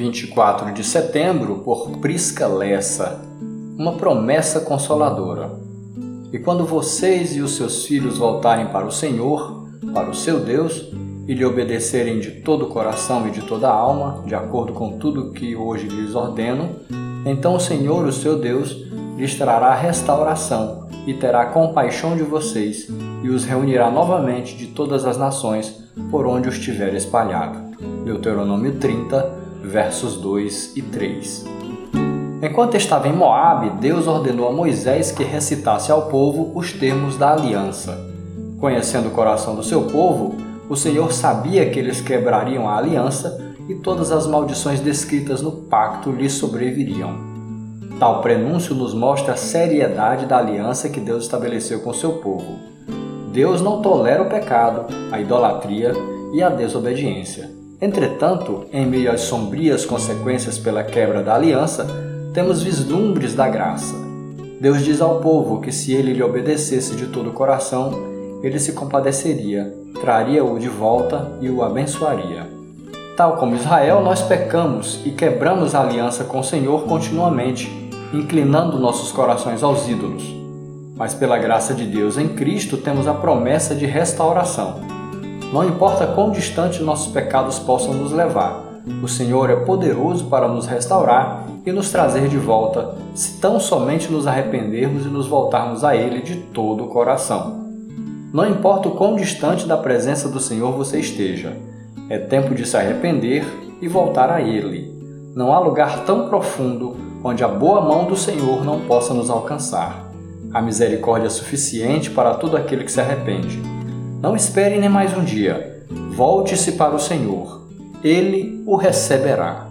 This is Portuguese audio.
24 de setembro por Prisca Lessa. Uma promessa consoladora. E quando vocês e os seus filhos voltarem para o Senhor, para o seu Deus, e lhe obedecerem de todo o coração e de toda a alma, de acordo com tudo que hoje lhes ordeno, então o Senhor, o seu Deus, lhes trará restauração e terá compaixão de vocês e os reunirá novamente de todas as nações por onde os tiver espalhado. Deuteronômio 30, versos 2 e 3. Enquanto estava em Moabe, Deus ordenou a Moisés que recitasse ao povo os termos da aliança. Conhecendo o coração do seu povo, o Senhor sabia que eles quebrariam a aliança e todas as maldições descritas no pacto lhes sobreviriam. Tal prenúncio nos mostra a seriedade da aliança que Deus estabeleceu com seu povo. Deus não tolera o pecado, a idolatria e a desobediência. Entretanto, em meio às sombrias consequências pela quebra da aliança, temos vislumbres da graça. Deus diz ao povo que se ele lhe obedecesse de todo o coração, ele se compadeceria, traria-o de volta e o abençoaria. Tal como Israel, nós pecamos e quebramos a aliança com o Senhor continuamente, inclinando nossos corações aos ídolos. Mas pela graça de Deus em Cristo temos a promessa de restauração. Não importa quão distante nossos pecados possam nos levar, o Senhor é poderoso para nos restaurar e nos trazer de volta, se tão somente nos arrependermos e nos voltarmos a Ele de todo o coração. Não importa o quão distante da presença do Senhor você esteja, é tempo de se arrepender e voltar a Ele. Não há lugar tão profundo onde a boa mão do Senhor não possa nos alcançar. A misericórdia é suficiente para todo aquele que se arrepende. Não espere nem mais um dia. Volte-se para o Senhor. Ele o receberá.